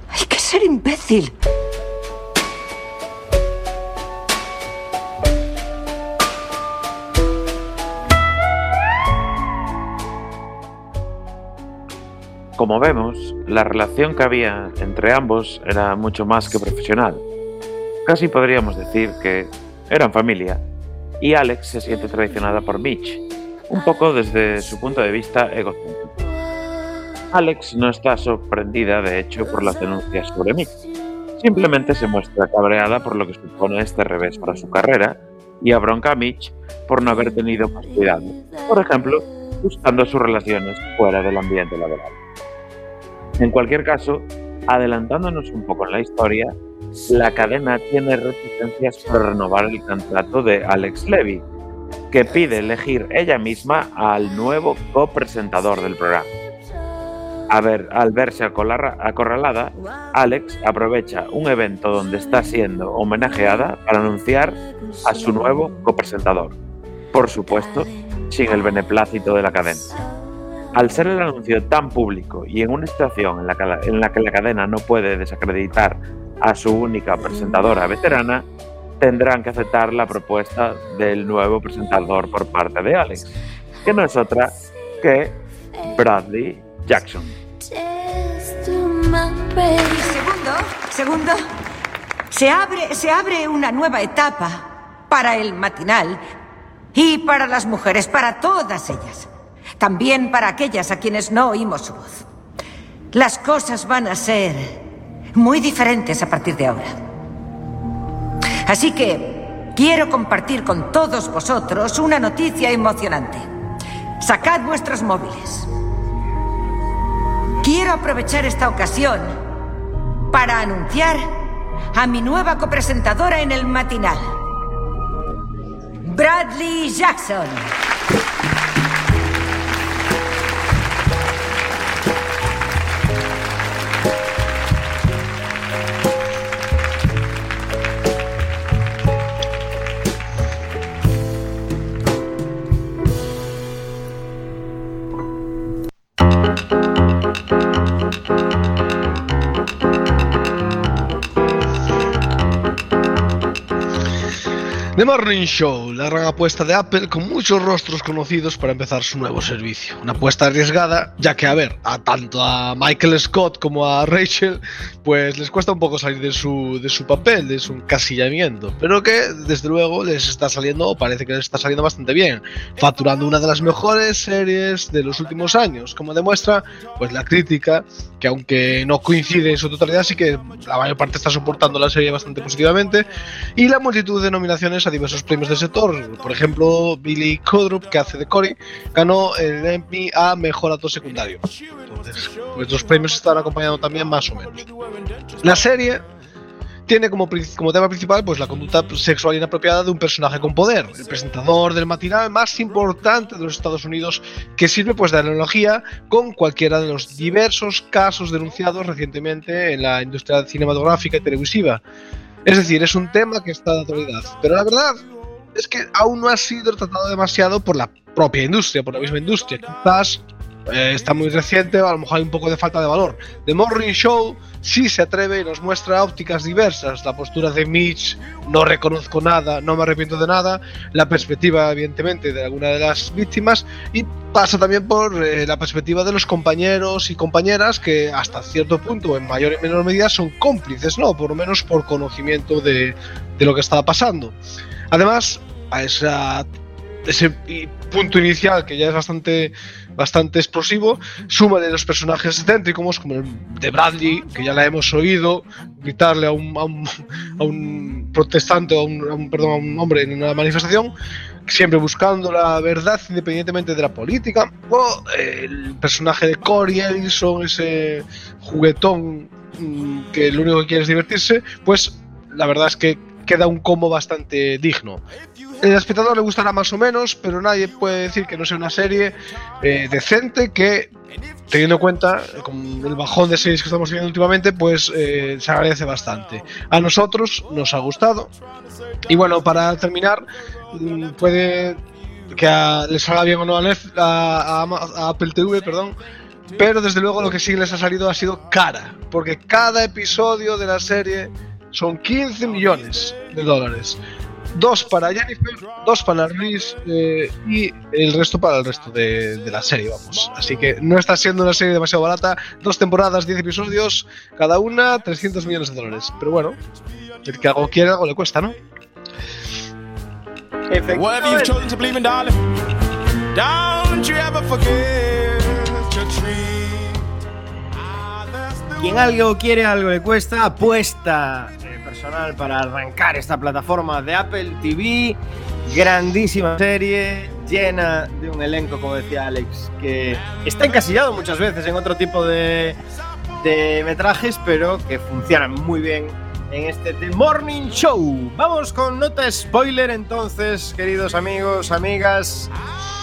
Hay que ser imbécil. Como vemos, la relación que había entre ambos era mucho más que profesional. Casi podríamos decir que eran familia, y Alex se siente traicionada por Mitch, un poco desde su punto de vista egocéntrico. Alex no está sorprendida, de hecho, por las denuncias sobre Mitch. Simplemente se muestra cabreada por lo que supone este revés para su carrera y abronca a Mitch por no haber tenido más cuidado, por ejemplo, buscando sus relaciones fuera del ambiente laboral. En cualquier caso, adelantándonos un poco en la historia, la cadena tiene reticencias para renovar el contrato de Alex Levy, que pide elegir ella misma al nuevo copresentador del programa. A ver, al verse acorrala- acorralada, Alex aprovecha un evento donde está siendo homenajeada para anunciar a su nuevo copresentador. Por supuesto, sin el beneplácito de la cadena. Al ser el anuncio tan público y en una situación en la, que la, en la que la cadena no puede desacreditar a su única presentadora veterana, tendrán que aceptar la propuesta del nuevo presentador por parte de Alex, que no es otra que Bradley Jackson. Segundo, segundo. Se abre, se abre una nueva etapa para el matinal y para las mujeres, para todas ellas. También para aquellas a quienes no oímos su voz. Las cosas van a ser muy diferentes a partir de ahora. Así que quiero compartir con todos vosotros una noticia emocionante. Sacad vuestros móviles. Quiero aprovechar esta ocasión para anunciar a mi nueva copresentadora en el matinal. Bradley Jackson. The Morning Show, la gran apuesta de Apple con muchos rostros conocidos para empezar su nuevo servicio. Una apuesta arriesgada, ya que a ver, a tanto a Michael Scott como a Rachel, pues les cuesta un poco salir de su, de su papel, de su encasillamiento, pero que desde luego les está saliendo, parece que les está saliendo bastante bien, facturando una de las mejores series de los últimos años, como demuestra pues la crítica, que aunque no coincide en su totalidad, sí que la mayor parte está soportando la serie bastante positivamente, y la multitud de nominaciones a diversos premios del sector. Por ejemplo, Billy Crudup, que hace de Cory, ganó el Emmy a Mejor Actor Secundario. Entonces, pues los premios están acompañando también más o menos. La serie tiene como, como tema principal pues la conducta sexual inapropiada de un personaje con poder, el presentador del matinal más importante de los Estados Unidos, que sirve pues de analogía con cualquiera de los diversos casos denunciados recientemente en la industria cinematográfica y televisiva. Es decir, es un tema que está de actualidad. Pero la verdad es que aún no ha sido tratado demasiado por la propia industria, por la misma industria. Quizás eh, está muy reciente a lo mejor hay un poco de falta de valor. The Morning Show sí se atreve y nos muestra ópticas diversas. La postura de Mitch, no reconozco nada, no me arrepiento de nada. La perspectiva, evidentemente, de alguna de las víctimas. Y pasa también por eh, la perspectiva de los compañeros y compañeras que hasta cierto punto, en mayor y menor medida, son cómplices, ¿no? Por lo menos por conocimiento de, de lo que estaba pasando. Además, a esa ese punto inicial que ya es bastante bastante explosivo, suma de los personajes excéntricos como el de Bradley, que ya la hemos oído gritarle a un, a un, a un protestante, a un, perdón, a un hombre en una manifestación, siempre buscando la verdad independientemente de la política, o el personaje de Corey Ellison, ese juguetón mm, que lo único que quiere es divertirse, pues la verdad es que queda un combo bastante digno. El espectador le gustará más o menos, pero nadie puede decir que no sea una serie eh, decente que, teniendo en cuenta eh, con el bajón de series que estamos viendo últimamente, pues eh, se agradece bastante. A nosotros nos ha gustado. Y bueno, para terminar, mm, puede que a- les salga bien o no a, Netf- a- a Apple TV, perdón. Pero desde luego lo que sí les ha salido ha sido cara, porque cada episodio de la serie son 15 millones de dólares. Dos para Jennifer, dos para Reese eh, y el resto para el resto de, de la serie, vamos. Así que no está siendo una serie demasiado barata. Dos temporadas, 10 episodios, cada una 300 millones de dólares. Pero bueno, el que algo quiere, algo le cuesta, ¿no? Whatever you've chosen to believe in, darling, don't you ever forget your tree. Quien algo quiere, algo le cuesta. Apuesta personal para arrancar esta plataforma de Apple TV. Grandísima serie, llena de un elenco, como decía Alex, que está encasillado muchas veces en otro tipo de, de metrajes, pero que funcionan muy bien en este The Morning Show. Vamos con nota spoiler entonces, queridos amigos, amigas.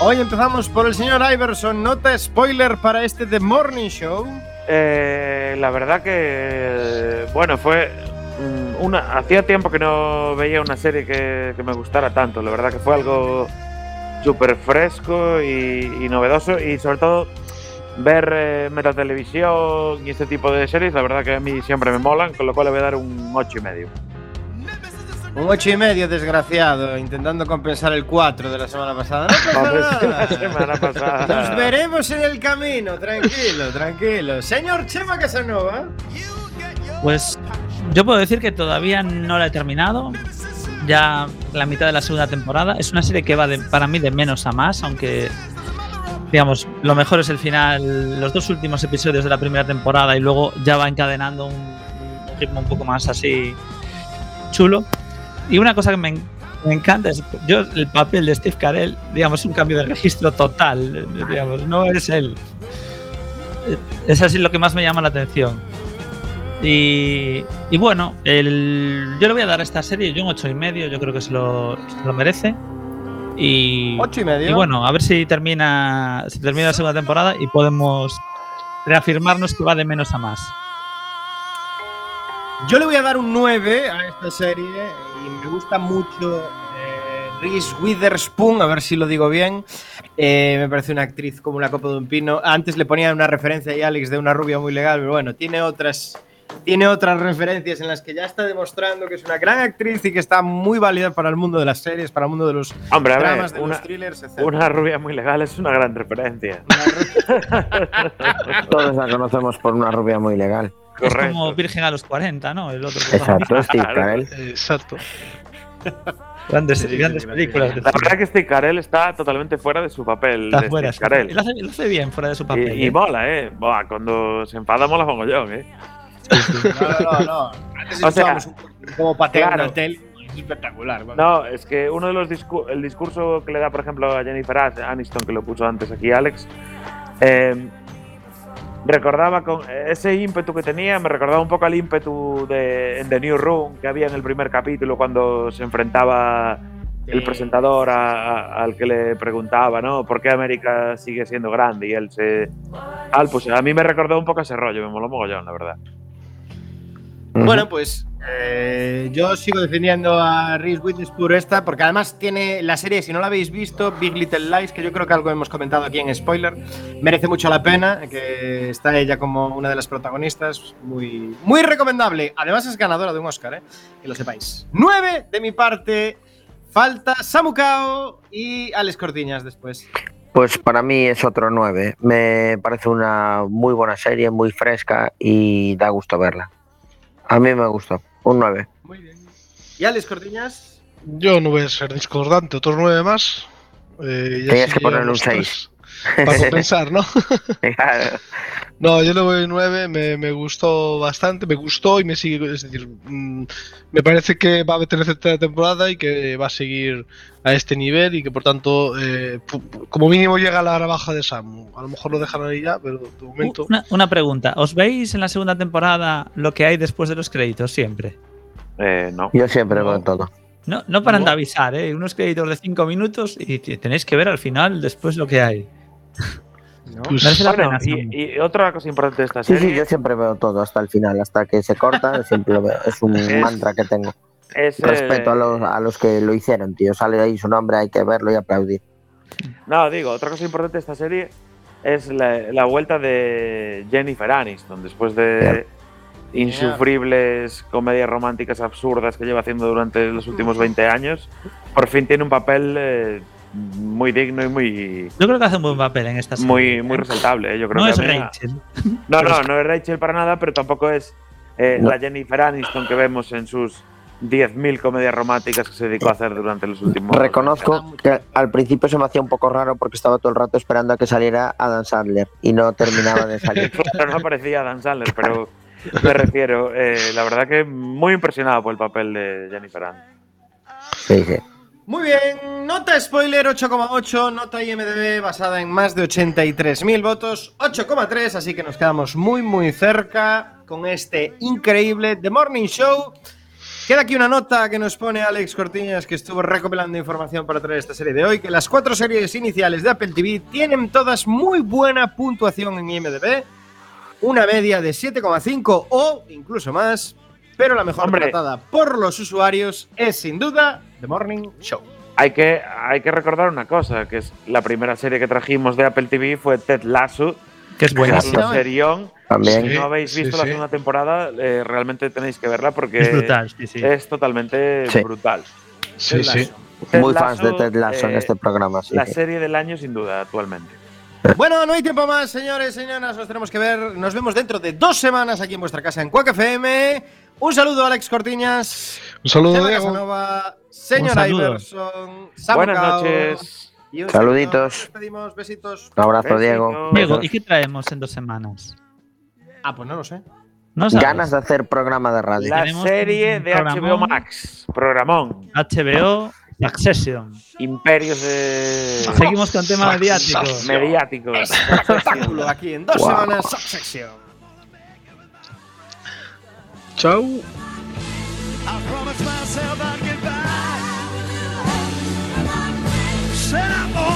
Hoy empezamos por el señor Iverson. Nota spoiler para este The Morning Show. Eh, la verdad que, bueno, fue una. Hacía tiempo que no veía una serie que, que me gustara tanto. La verdad que fue algo súper fresco y, y novedoso y sobre todo ver eh, metatelevisión y este tipo de series, la verdad que a mí siempre me molan, con lo cual le voy a dar un ocho y medio. Un 8 y medio, desgraciado, intentando compensar el 4 de la semana pasada. No pasa *laughs* nada. La semana pasada. Nos veremos en el camino, tranquilo, tranquilo. Señor Chema Casanova. Pues yo puedo decir que todavía no la he terminado. Ya la mitad de la segunda temporada. Es una serie que va de- para mí de menos a más, aunque digamos, lo mejor es el final, los dos últimos episodios de la primera temporada y luego ya va encadenando un, ritmo un poco más así chulo. Y una cosa que me, me encanta es, yo el papel de Steve Carell, digamos, un cambio de registro total, digamos, no es él. Es así lo que más me llama la atención. Y, y bueno, el, yo le voy a dar a esta serie yo un ocho y medio, yo creo que se lo, se lo merece. Y, ¿Ocho y medio? y bueno, a ver si termina, si termina la segunda temporada y podemos reafirmarnos que va de menos a más. Yo le voy a dar un 9 a esta serie y me gusta mucho eh, Reese Witherspoon, a ver si lo digo bien. Eh, me parece una actriz como la copa de un pino. Antes le ponía una referencia ahí, Alex, de una rubia muy legal, pero bueno, tiene otras, tiene otras referencias en las que ya está demostrando que es una gran actriz y que está muy válida para el mundo de las series, para el mundo de los Hombre, a ver, dramas, de una- los thrillers, etc. Una rubia muy legal es una gran referencia. *laughs* Todos la conocemos por una rubia muy legal. Es como Virgen a los 40, ¿no? El otro Exacto. Carell. Exacto. *laughs* Grandes, grandes películas. La verdad que Steve Carell está totalmente fuera de su papel. Está de fuera. Steve Carell. Y lo hace, lo hace bien fuera de su papel. Y, y ¿eh? mola, ¿eh? Buah, cuando se enfada mola mogollón, ¿eh? No, no, no. Antes O sea, un como patea claro. una tele. Es espectacular. No, es que uno de los discu- el discurso que le da, por ejemplo, a Jennifer Aniston, que lo puso antes aquí Alex, eh, recordaba con ese ímpetu que tenía, me recordaba un poco al ímpetu de en The New Room que había en el primer capítulo cuando se enfrentaba el presentador a- a- al que le preguntaba, ¿no? ¿Por qué América sigue siendo grande? Y él se... Al, pues a mí me recordó un poco ese rollo, me moló mogollón, la verdad. Bueno, pues eh, yo sigo defendiendo a Reese Witherspoon esta, porque además tiene la serie, si no la habéis visto, Big Little Lies, que yo creo que algo hemos comentado aquí en spoiler, merece mucho la pena, que está ella como una de las protagonistas, muy, muy recomendable. Además es ganadora de un Oscar, ¿eh? que lo sepáis. Nueve de mi parte, falta Samucao y Alex Cortiñas después. Pues para mí es otro 9. Me parece una muy buena serie, muy fresca y da gusto verla. A mí me gustó. Un 9. ¿Y Alex Cortiñas? Yo no voy a ser discordante, otros nueve más. Eh, ya Tenías que ponerle un llevamos tres 6. Para *laughs* compensar, ¿no? *laughs* Claro. No, yo le doy 9, me, me gustó bastante, me gustó y me sigue, es decir, mm, me parece que va a tener tercera temporada y que va a seguir a este nivel y que por tanto, eh, como mínimo llega a la baja de Samu. A lo mejor lo dejan ahí ya, pero de momento... Una, una pregunta. ¿Os veis en la segunda temporada lo que hay después de los créditos siempre? Eh, no. Yo siempre veo todo. No, no paran de avisar, ¿eh? Unos créditos de 5 minutos y tenéis que ver al final después lo que hay. Bueno, pena, Samu. y, y otra cosa importante de esta Sí, serie sí, yo siempre veo todo hasta el final, hasta que se corta, *laughs* siempre lo veo. Es un Es- mantra que tengo. es. eh, Respeto a los, a los que lo hicieron, tío. Sale ahí su nombre, hay que verlo y aplaudir. No, digo, otra cosa importante de esta serie es la, la vuelta de Jennifer Aniston después de insufribles comedias románticas absurdas que lleva haciendo durante los últimos 20 años. Por fin tiene un papel eh, muy digno y muy Yo creo que hace un buen papel en esta serie. muy muy resaltable. eh. Yo creo no que es Rachel. No, no, es- no es Rachel para nada, pero tampoco es eh, No. la Jennifer Aniston que vemos en sus 10.000 comedias románticas que se dedicó a hacer durante los últimos Reconozco que al principio se me hacía un poco raro porque estaba todo el rato esperando a que saliera Adam Sandler y no terminaba de salir. *laughs* Claro, no aparecía Dan Sandler, pero me refiero, eh, la verdad que muy impresionado por el papel de Jennifer Aniston. Sí, sí. Muy bien, nota spoiler 8,8, nota IMDB basada en más de 83.000 votos, 8,3, así que nos quedamos muy muy cerca con este increíble The Morning Show. Queda aquí una nota que nos pone Alex Cortiñas, que estuvo recopilando información para traer esta serie de hoy, que las cuatro series iniciales de Apple TV tienen todas muy buena puntuación en IMDB, una media de 7,5 o incluso más, pero la mejor Hombre. tratada por los usuarios es sin duda The Morning Show. Hay que, hay que recordar una cosa, que es la primera serie que trajimos de Apple TV fue Ted Lasso, que es que buenísima. serión. También. Si no habéis visto sí, la sí. segunda temporada, eh, realmente tenéis que verla porque Es brutal, sí, sí. es totalmente Sí. brutal. Sí, sí. Lasso. Ted Muy fans de Lasso, Ted Lasso en eh, este programa, sí. La serie del año sin duda actualmente. Bueno, no hay tiempo más, señores, señoras, nos tenemos que ver. Nos vemos dentro de dos semanas aquí en vuestra casa en Quack FM. Un saludo Alex Cortiñas, Un saludo. Casanova, señora Un saludo. Iverson, Buenas noches. Y un Saluditos. Nos despedimos, besitos. Un abrazo, Besitos. Diego. Diego, ¿y qué traemos en dos semanas? Ah, pues no lo sé. No sabes. Ganas de hacer programa de radio. La serie de HBO. Max, programón, HBO Succession. imperios de Seguimos con temas mediáticos. mediáticos. Espectáculo aquí en dos Wow. semanas, Subsection. Chao. I promised myself